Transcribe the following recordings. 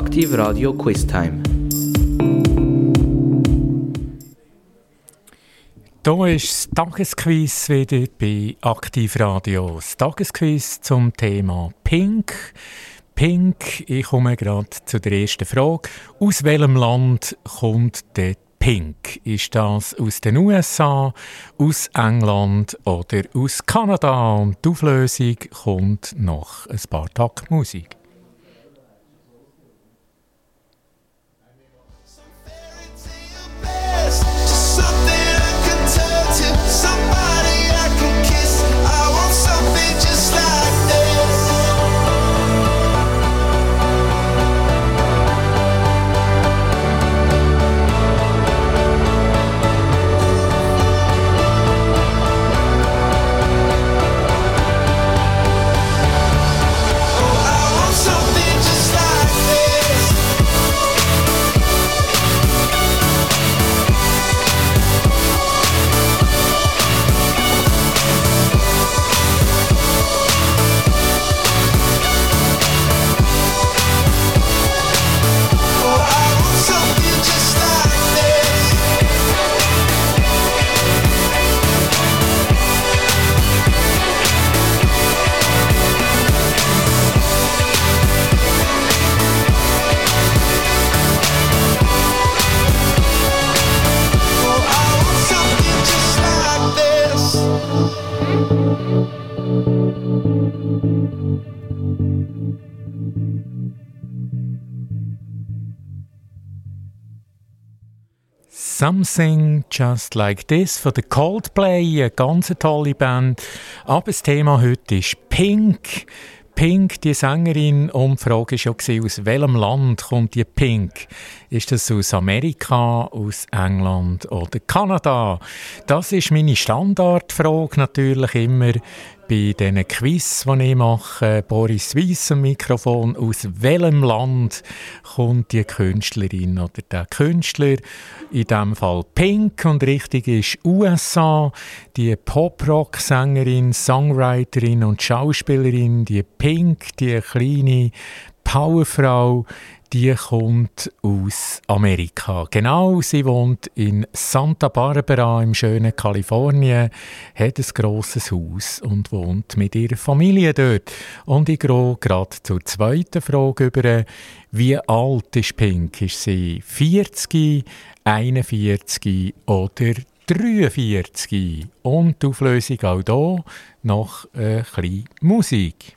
Aktiv Radio Quiz Time. Hier ist das Tagesquiz wieder bei Aktiv Radio. Das Tagesquiz zum Thema Pink. Pink, ich komme gerade zu der ersten Frage. Aus welchem Land kommt der Pink? Ist das aus den USA, aus England oder aus Kanada? Und die Auflösung kommt nach ein paar Tagen Musik. Something Just Like This von der Coldplay, eine ganz tolle Band. Aber das Thema heute ist Pink. Pink, die Sängerin, und die Frage war ja, aus welchem Land kommt die Pink? Ist das aus Amerika, aus England oder Kanada? Das ist meine Standardfrage natürlich immer bei diesen Quiz, die ich mache, Boris Weiss am Mikrofon, aus welchem Land kommt die Künstlerin oder der Künstler? In diesem Fall Pink und richtig ist USA. Die Pop-Rock-Sängerin, Songwriterin und Schauspielerin, die Pink, die kleine Powerfrau, die kommt aus Amerika. Genau, sie wohnt in Santa Barbara im schönen Kalifornien, hat ein grosses Haus und wohnt mit ihrer Familie dort. Und ich gehe gerade zur zweiten Frage über, wie alt ist Pink? Ist sie 40, 41 oder 43? Und die Auflösung auch hier noch ein bisschen Musik.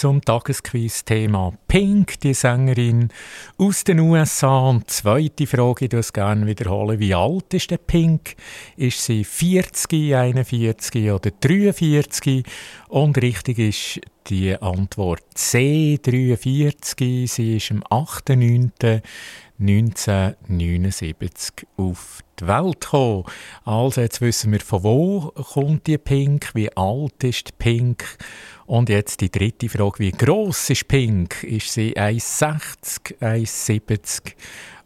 Zum Tagesquiz-Thema Pink, die Sängerin aus den USA. Und zweite Frage, ich es gerne wiederholen. Wie alt ist der Pink? Ist sie 40, 41 oder 43? Und richtig ist die Antwort C, 43. Sie ist am 8.9. 1979 auf die Welt gekommen. Also jetzt wissen wir, von wo kommt die Pink, wie alt ist die Pink und jetzt die dritte Frage, wie groß ist Pink? Ist sie 1,60, 1,70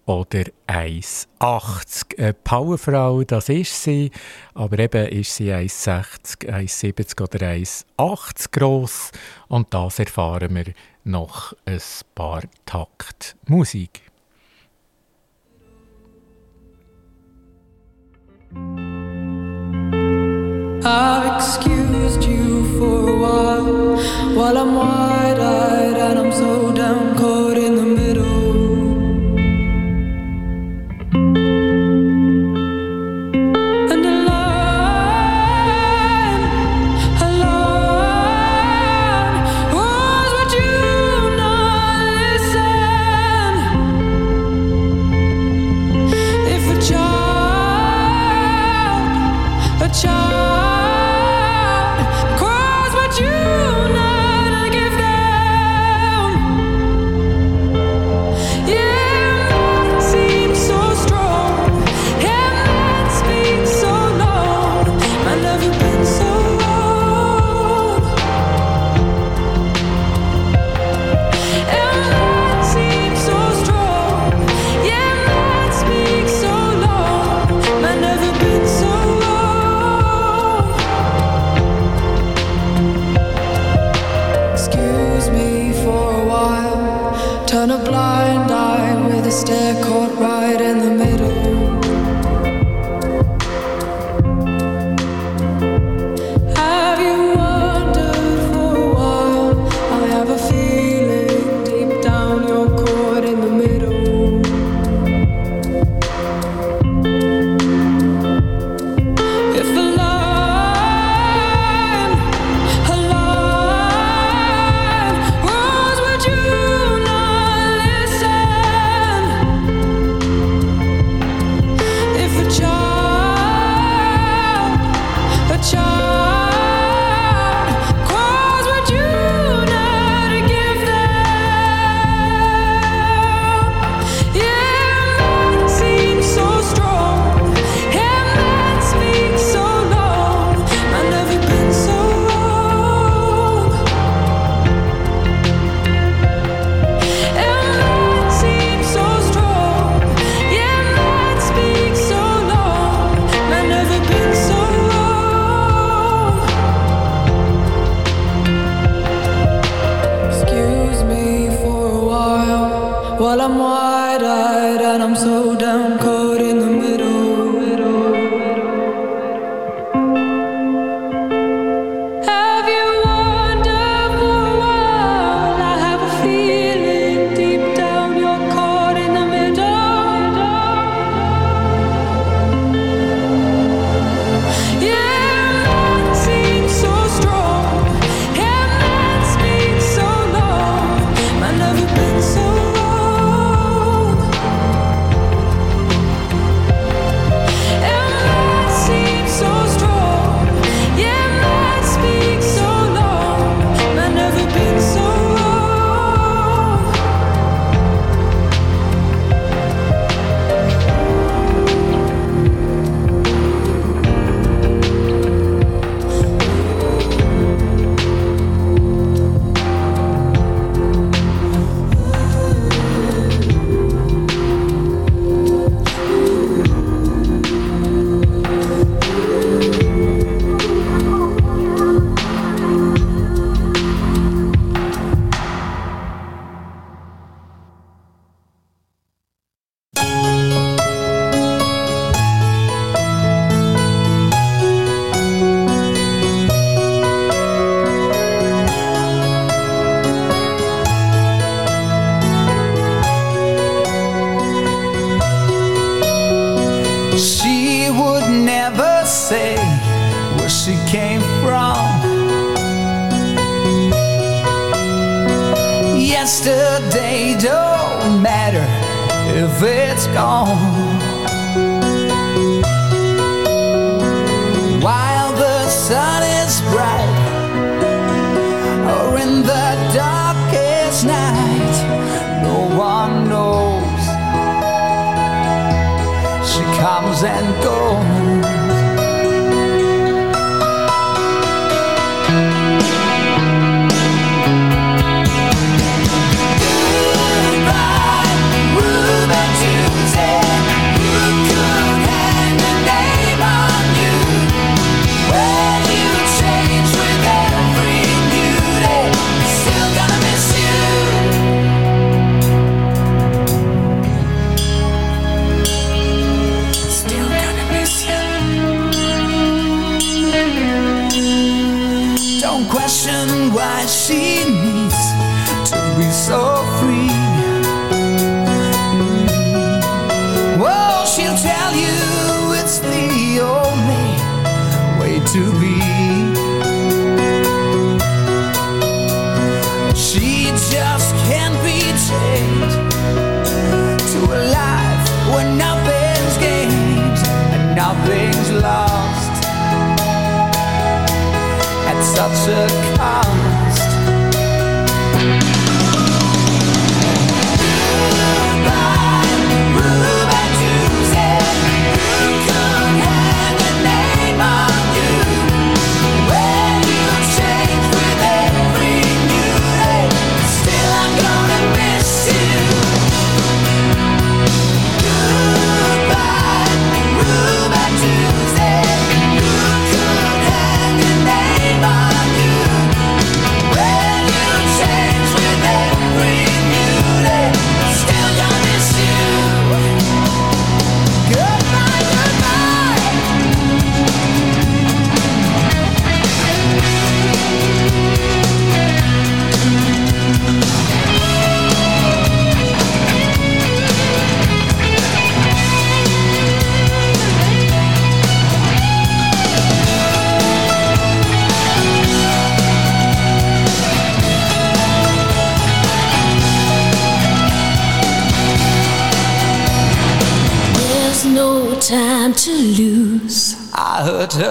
oder 1,80? Eine Powerfrau, das ist sie, aber eben ist sie 1,60, 1,70 oder 1,80 groß und das erfahren wir noch ein paar Takt Musik. I've excused you for a while. While I'm wide eyed and I'm so down caught in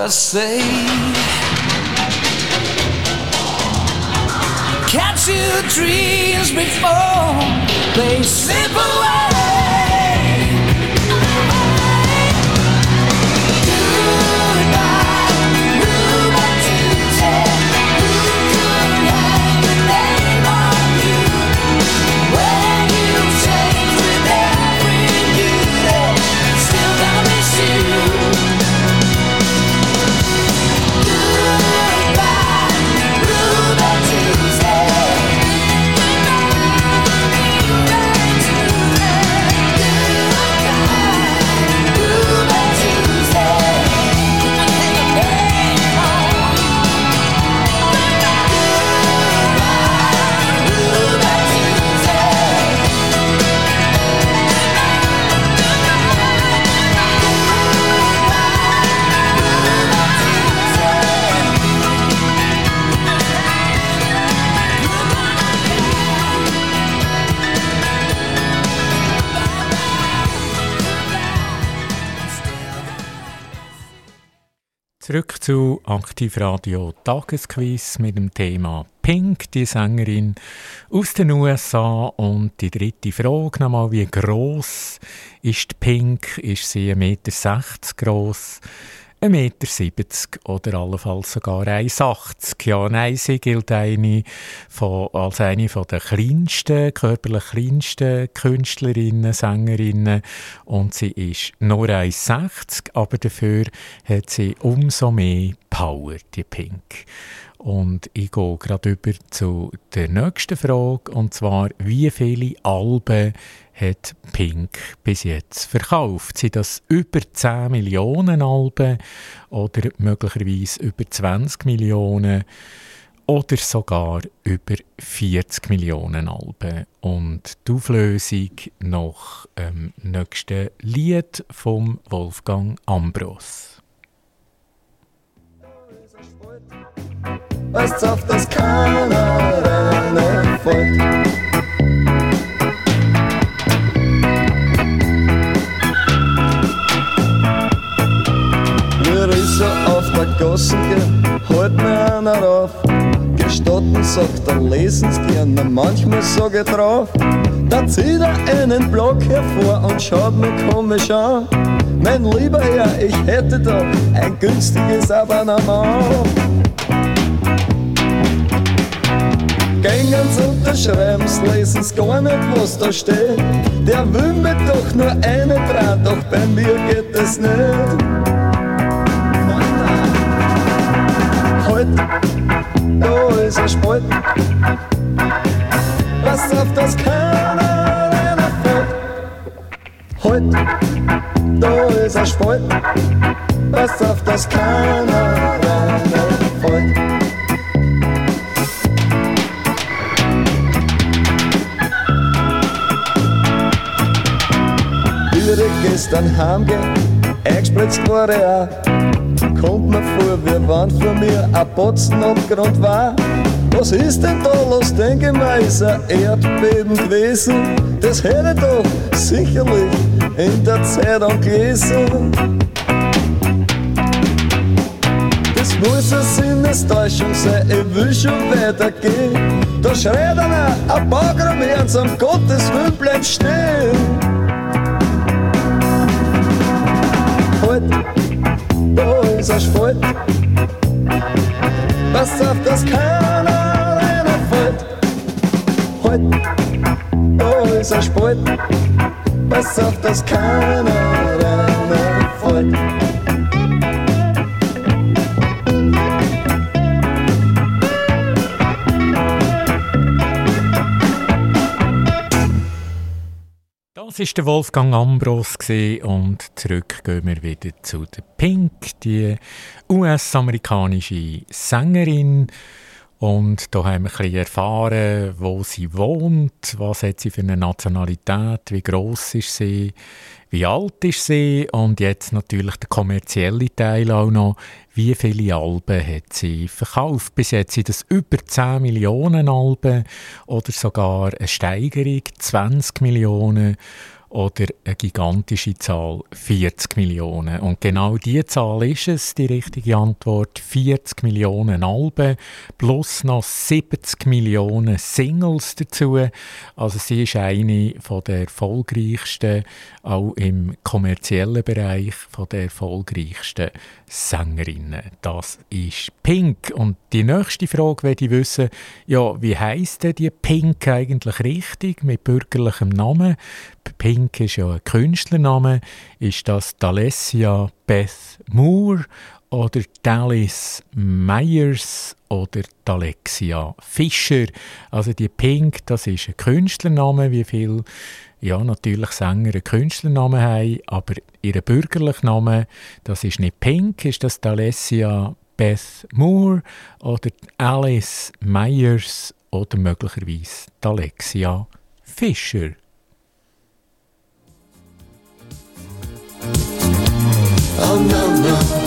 say. Catch your dreams before they slip away. Zu Aktivradio Tagesquiz mit dem Thema Pink, die Sängerin aus den USA. Und die dritte Frage nochmal, wie groß ist Pink? Ist sie 1,60 Meter groß? 1,70 Meter oder allenfalls sogar 1,80 Ja, nein, sie gilt eine von, als eine von der kleinsten, körperlich kleinsten Künstlerinnen, Sängerinnen und sie ist nur 1,60, aber dafür hat sie umso mehr Power, die Pink. Und ich gehe gerade über zu der nächsten Frage, und zwar, wie viele Alben hat Pink bis jetzt verkauft? Sind das über 10 Millionen Alben oder möglicherweise über 20 Millionen oder sogar über 40 Millionen Alben? Und die Auflösung nach dem nächsten Lied vom Wolfgang Ambros. Was auf das keiner Gassen gehen, halt mir einer auf. Gestatten, sagt er, lesen's gern, manchmal sag ich drauf. Da zieht er einen Block hervor und schaut mir komisch an. Mein lieber Herr, ich hätte da ein günstiges Abonnement. Gängen's unterschreiben's, lesen's gar nicht, was da steht. Der will mir doch nur eine dran, doch bei mir geht es nicht. Halt, da ist ein Spalt. Pass auf, dass keiner reinfällt. Halt, da ist ein Spalt. Pass auf, dass keiner reinfällt. gestern heimgehen, eingespritzt war er. Kommt mir vor, wie wenn von mir ein Botzen Abgrund war. Was ist denn da los, denke mal, ist ein Erdbeben gewesen? Das hätte doch sicherlich in der Zeitung gelesen. Das muss eine Sinnestäuschung sein, ich will schon weitergehen. Da schreit einer, ein Bagram ernst, um Gottes Willen bleib stehen. Da ist Asphalt. Pass auf, dass keiner reinfällt. Halt, da ist Asphalt. Pass auf, dass keiner reinfällt. Das ist der Wolfgang Ambros und zurück gehen wir wieder zu der Pink, die US-amerikanische Sängerin. Und da haben wir ein bisschen erfahren, wo sie wohnt, was hat sie für eine Nationalität, wie groß ist sie, wie alt ist sie und jetzt natürlich der kommerzielle Teil auch noch. Wie viele Alben hat sie verkauft? Bis jetzt sind das über 10 Millionen Alben oder sogar eine Steigerung, 20 Millionen oder eine gigantische Zahl 40 Millionen. Und genau diese Zahl ist es, die richtige Antwort. 40 Millionen Alben plus noch 70 Millionen Singles dazu. Also sie ist eine von der erfolgreichsten, auch im kommerziellen Bereich, von der erfolgreichsten Sängerinnen. Das ist Pink. Und die nächste Frage werde ich wissen, ja, wie heisst denn die Pink eigentlich richtig mit bürgerlichem Namen? Pink ist ja ein Künstlername. Ist das Dalessia Beth Moore oder Dallas Myers oder Dalexia Fischer? Also die Pink, das ist ein Künstlername, wie viel ja, natürlich Sänger einen Künstlernamen haben, aber ihr bürgerlicher Name, das ist nicht Pink, ist das Alessia Beth Moore oder Alice Myers oder möglicherweise Alexia Fischer. Oh no, no.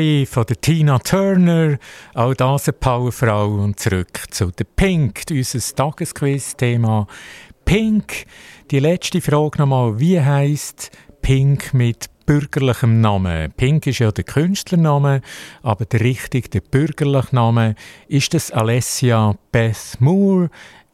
Mary von der Tina Turner, auch das eine Powerfrau und zurück zu der Pink, unser Tagesquiz-Thema Pink. Die letzte Frage nochmal, wie heißt Pink mit bürgerlichem Namen? Pink ist ja der Künstlername, aber der richtige, der bürgerliche Name ist das Alessia Beth Moore,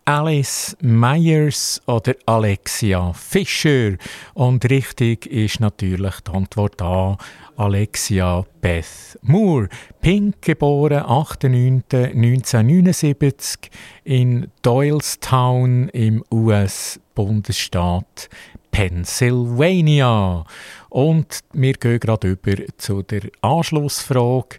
Alice Myers oder Alexia Fischer? Und richtig ist natürlich die Antwort A, Alexia Beth Moore. Pink, geboren 8.9.1979 in Doylestown im US-Bundesstaat Pennsylvania. Und wir gehen gerade über zu der Anschlussfrage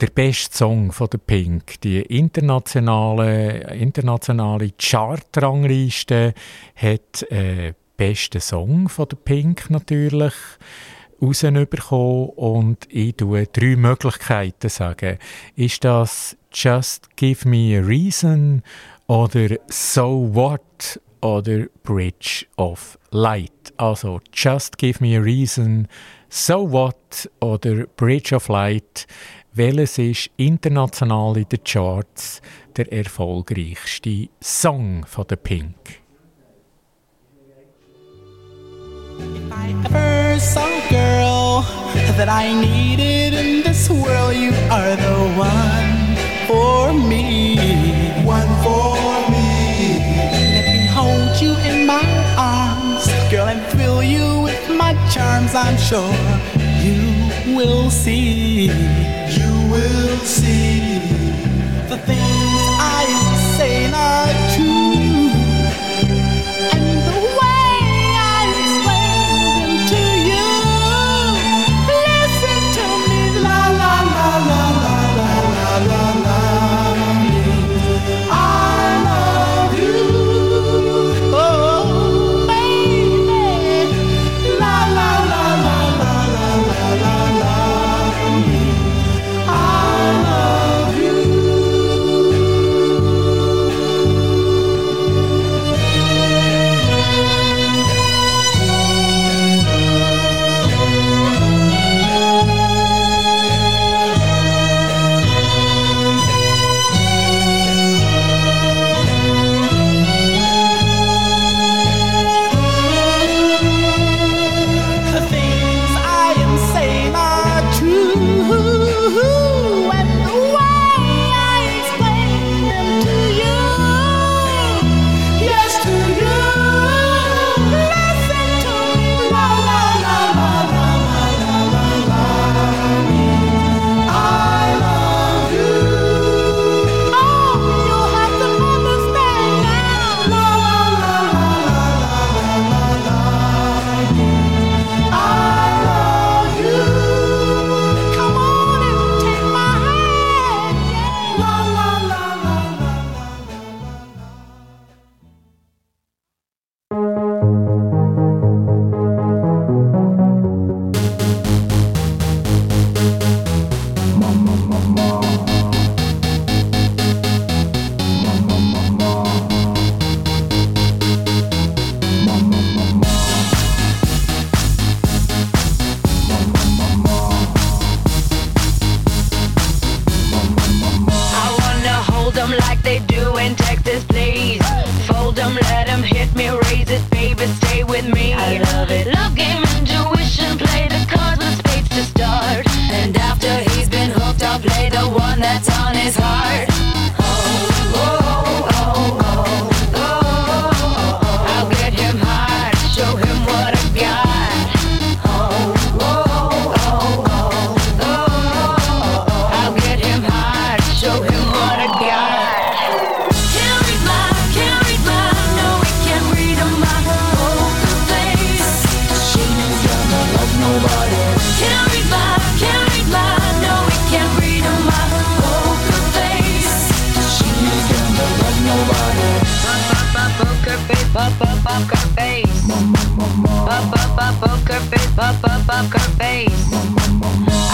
der beste Song von der Pink, die internationale, internationale Chartrangliste, hat äh, besten Song von der Pink natürlich rausbekommen und ich tue drei Möglichkeiten sagen. Ist das Just Give Me a Reason oder So What oder Bridge of Light? Also Just Give Me a Reason, So What oder Bridge of Light welches ist international in den Charts der erfolgreichste Song von der Pink? If I ever girl that I needed in this world, you are the one for me. One for me. Let me hold you in my arms, girl, and fill you with my charms. I'm sure you will see. You will see the things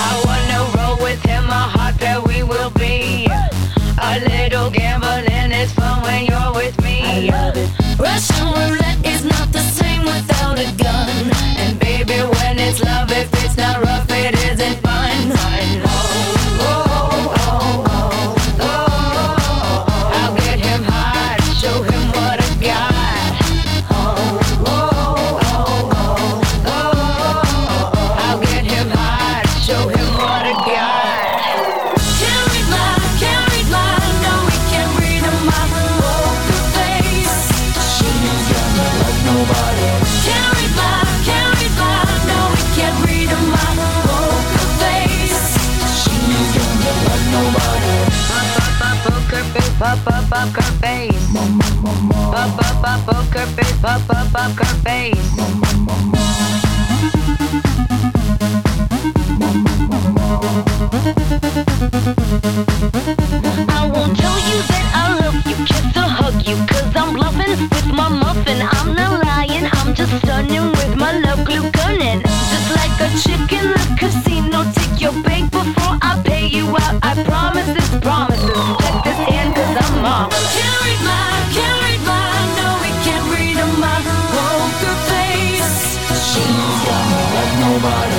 I wanna roll with him, a heart that we will. A little gambling is fun when you're with me. Russian roulette is not the same without a gun. And baby, when it's love, if it's not rough, it isn't fun. Poker face. Pop up poker face. I won't tell you that I love you, kiss or hug you, cause I'm with my muffin. I'm not lying, I'm just stunning with my love glue gunning. Just like a chick in the casino, take your bank before I pay you out. I promise this promises. Check this in, cause I'm. Can't read my, like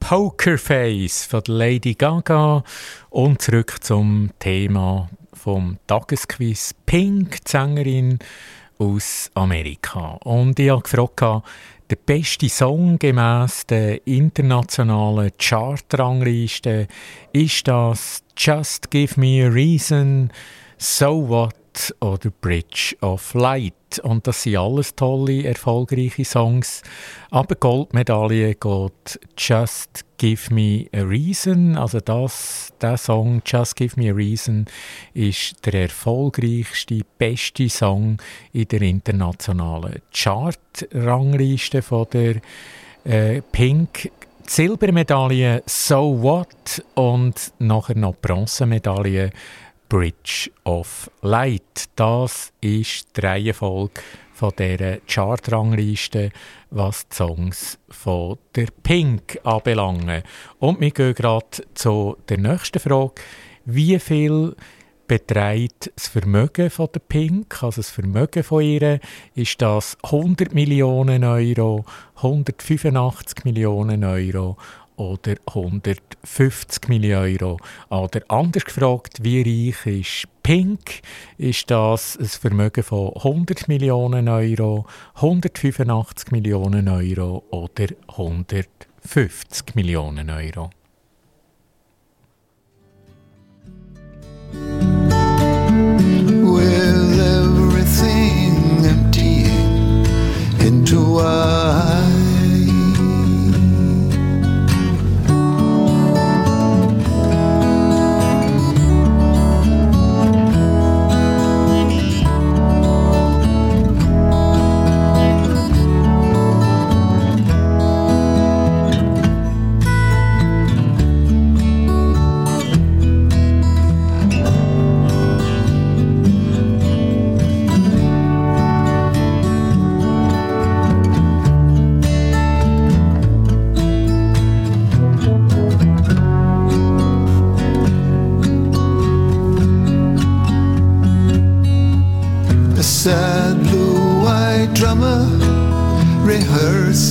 Pokerface von Lady Gaga und zurück zum Thema vom Tagesquiz. Pink, Sängerin aus Amerika. Und ich habe gefragt, der beste Song gemäss der internationalen Chartrangliste ist das Just Give Me a Reason, So What oder Bridge of Light. Und das sind alles tolle, erfolgreiche Songs. Aber Goldmedaille geht Just Give Me a Reason. Also das, der Song Just Give Me a Reason ist der erfolgreichste, beste Song in der internationalen Chart-Rangliste der äh, Pink. Die Silbermedaille So What und nachher noch Bronzemedaille Bridge of Light. Das ist die Reihenfolge von dieser Chartrangliste, was die Songs von der Pink anbelangen. Und wir gehen gerade zu der nächsten Frage. Wie viel beträgt das Vermögen von der Pink, also das Vermögen von ihr, ist das 100 Millionen Euro, 185 Millionen Euro oder 150 Millionen Euro. Oder anders gefragt, wie reich ist Pink? Ist das ein Vermögen von 100 Millionen Euro, 185 Millionen Euro oder 150 Millionen Euro? with everything emptying into. A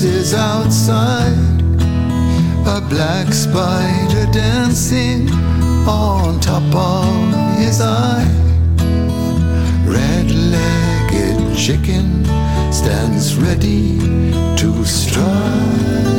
rehearses outside. A black spider dancing on top of his eye. Red-legged chicken stands ready to strike.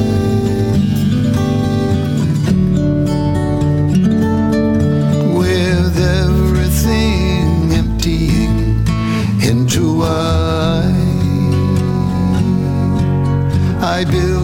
I built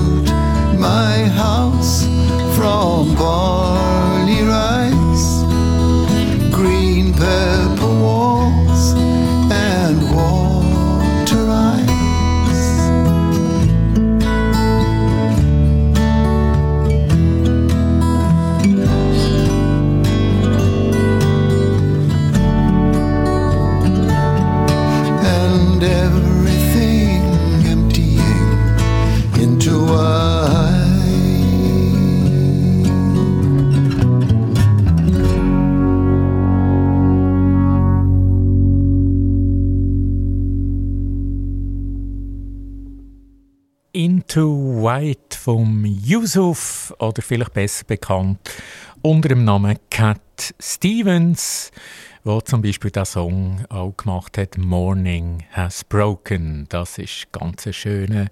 Yusuf oder vielleicht besser bekannt unter dem Namen Cat Stevens, wo zum Beispiel der Song auch gemacht hat, Morning Has Broken. Das ist ganz ein schöner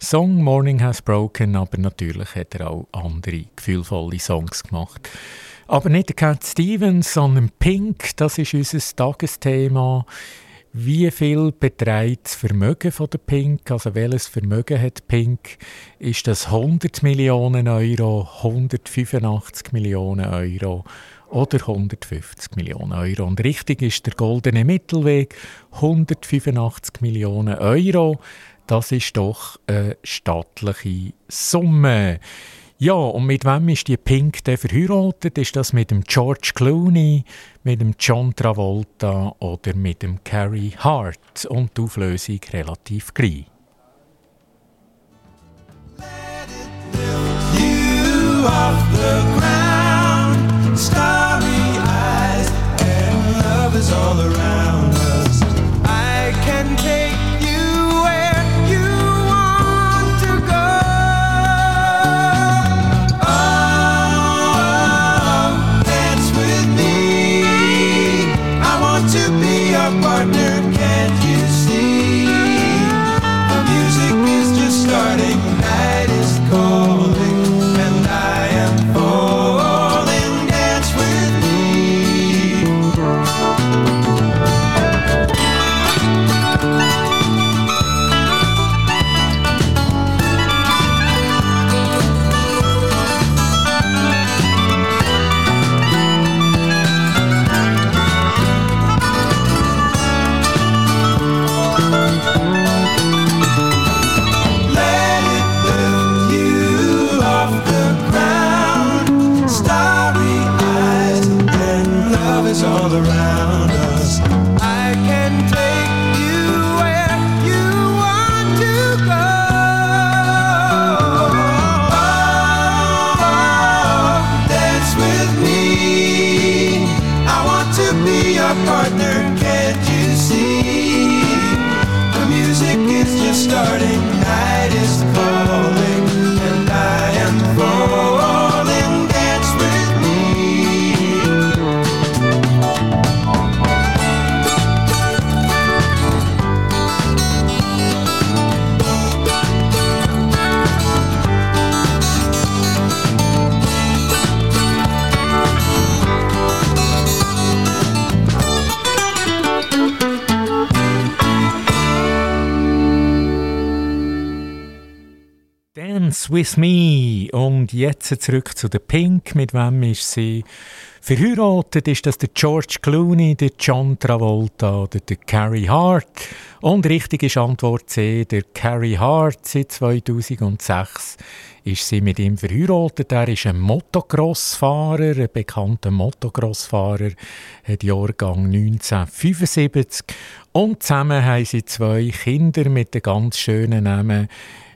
Song, Morning Has Broken, aber natürlich hat er auch andere gefühlvolle Songs gemacht. Aber nicht Cat Stevens, sondern Pink, das ist unser Tagesthema. Wie viel beträgt das Vermögen von der Pink? Also welches Vermögen hat Pink? Ist das 100 Millionen Euro, 185 Millionen Euro oder 150 Millionen Euro? Und richtig ist der goldene Mittelweg, 185 Millionen Euro. Das ist doch eine stattliche Summe. Ja, und mit wem ist die Pink denn verheiratet? Ist das mit dem George Clooney, mit dem John Travolta oder mit dem Carrie Hart? Und die Auflösung relativ gleich. Starry eyes, and love is all around with Me. Und jetzt zurück zu der Pink. Mit wem ist sie verheiratet? Ist das der George Clooney, der John Travolta oder der Carrie Hart? Und richtig ist Antwort C, der Carrie Hart. Seit 2006 ist sie mit ihm verheiratet. Er ist ein Motocross-Fahrer, ein bekannter Motocross-Fahrer, hat Jahrgang 1975. Und zusammen haben sie zwei Kinder mit den ganz schönen Namen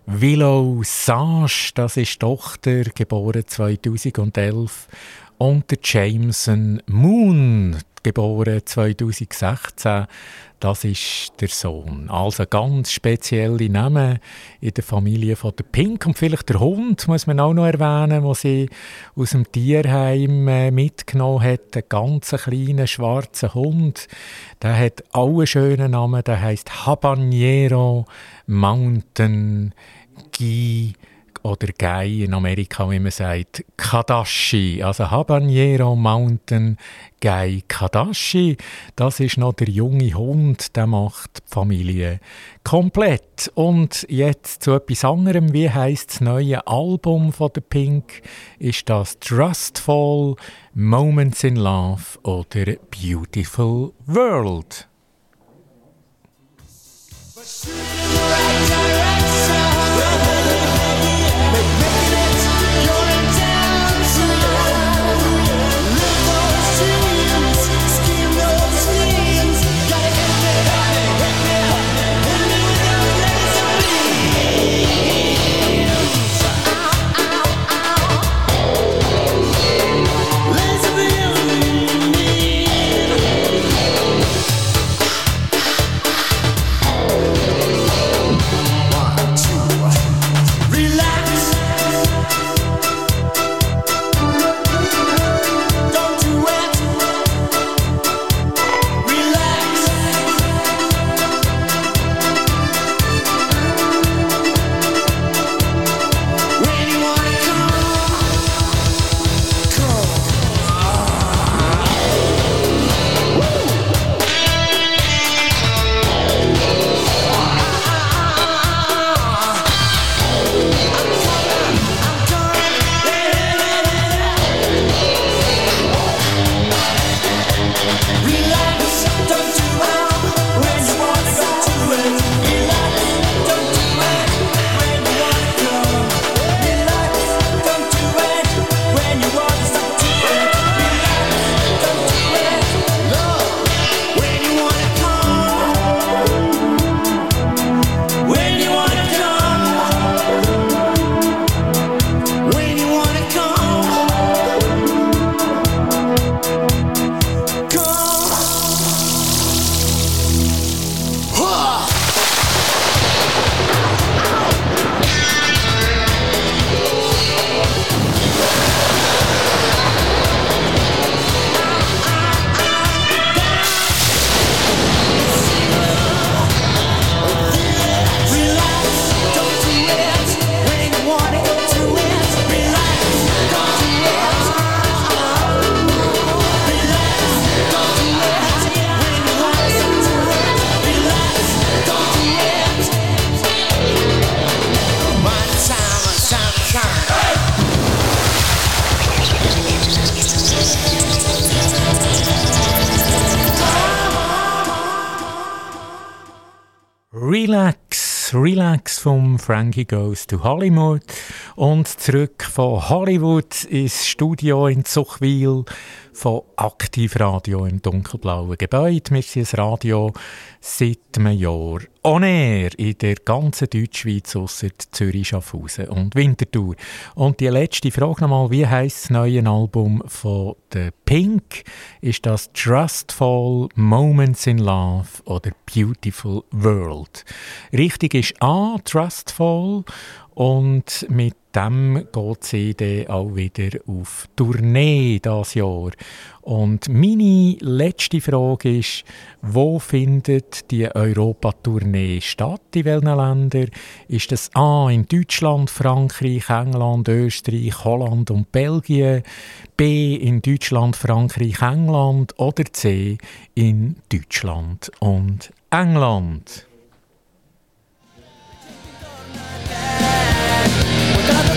Willow Sage, das ist Tochter, geboren 2011. Und der Jameson Moon, geboren 2016. Das ist der Sohn. Also ganz spezielle Namen in der Familie von der Pink. Und vielleicht der Hund muss man auch noch erwähnen, den sie aus dem Tierheim äh, mitgenommen hat. Ein ganz kleiner schwarzer Hund. Der hat alle schönen Namen. Der heißt Habanero Mountain Guy oder Guy in Amerika, wie man sagt, Kadashi, also Habanero Mountain Guy Kadashi. Das ist noch der junge Hund, der macht die Familie komplett. Und jetzt zu etwas anderem. Wie heißt das neue Album von der Pink? Ist das Trustful, Moments in Love oder Beautiful World? Relax, vom Frankie Goes to Hollywood und zurück von Hollywood ins Studio in Zuchwil von Aktivradio im dunkelblauen Gebäude. Wir sind ein Radio seit einem Jahr on air in der ganzen Deutschschweiz, ausser Zürich, Schaffhausen und Winterthur. Und die letzte Frage nochmal, wie heisst das neue Album von The Pink? Ist das Trustful Moments in Love oder Beautiful World? Richtig ist A, Trustful und mit dem geht sie dann auch wieder auf Tournee das Jahr. Und meine letzte Frage ist, wo findet die Europatournee statt, in welchen Ländern? Ist das A in Deutschland, Frankreich, England, Österreich, Holland und Belgien, B in Deutschland, Frankreich, England oder C in Deutschland und England? Zurück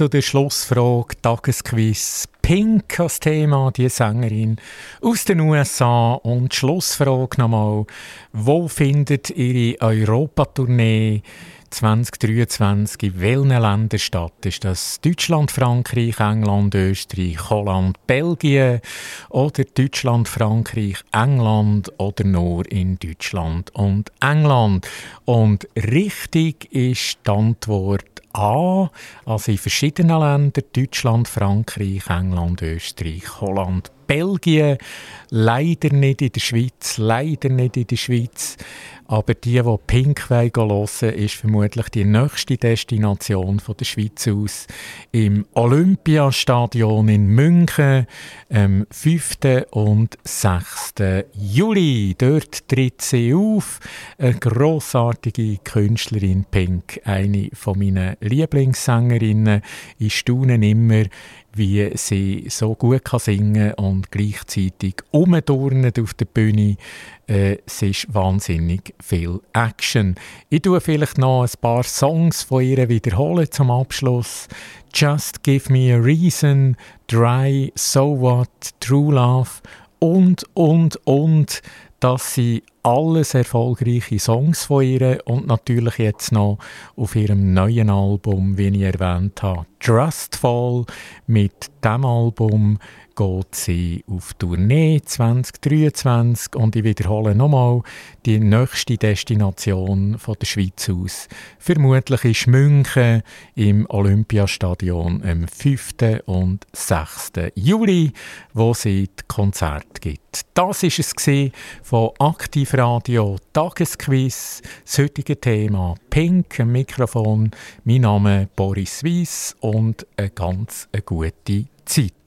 zu der Schlussfrage, Tagesquiz. Pink als Thema, die Sängerin aus den USA. Und Schlussfrage nochmal, wo findet ihre Europatournee 2023 in welchen Ländern statt? Ist das Deutschland, Frankreich, England, Österreich, Holland, Belgien oder Deutschland, Frankreich, England oder nur in Deutschland und England? Und richtig ist die Antwort A, also in verschiedenen Ländern, Deutschland, Frankreich, England, Österreich, Holland, Belgien, leider nicht in der Schweiz, leider nicht in der Schweiz. Aber die, die Pink hören ist vermutlich die nächste Destination von der Schweiz aus im Olympiastadion in München am 5. und 6. Juli. Dort tritt sie auf. Eine grossartige Künstlerin Pink, eine von meinen Lieblingssängerinnen. Ich staune immer, wie sie so gut kann singen und gleichzeitig umturnen auf der Bühne. Äh, es ist wahnsinnig viel Action. Ich tue vielleicht noch ein paar Songs von ihr wiederholen zum Abschluss. Just Give Me a Reason, Dry, So What, True Love und, und, und. Das sind alles erfolgreiche Songs von ihr und natürlich jetzt noch auf ihrem neuen Album, wie ich erwähnt habe, Trustful. Mit dem Album geht sie auf Tournee 2023 und ich wiederhole nochmal, die nächste Destination von der Schweiz aus vermutlich ist München im Olympiastadion am 5. und 6. Juli, wo sie Konzert gibt. Das ist es von Aktivradio Tagesquiz. Das heutige Thema Pink, am Mikrofon. Mein Name ist Boris Weiss und eine ganz gute Zeit.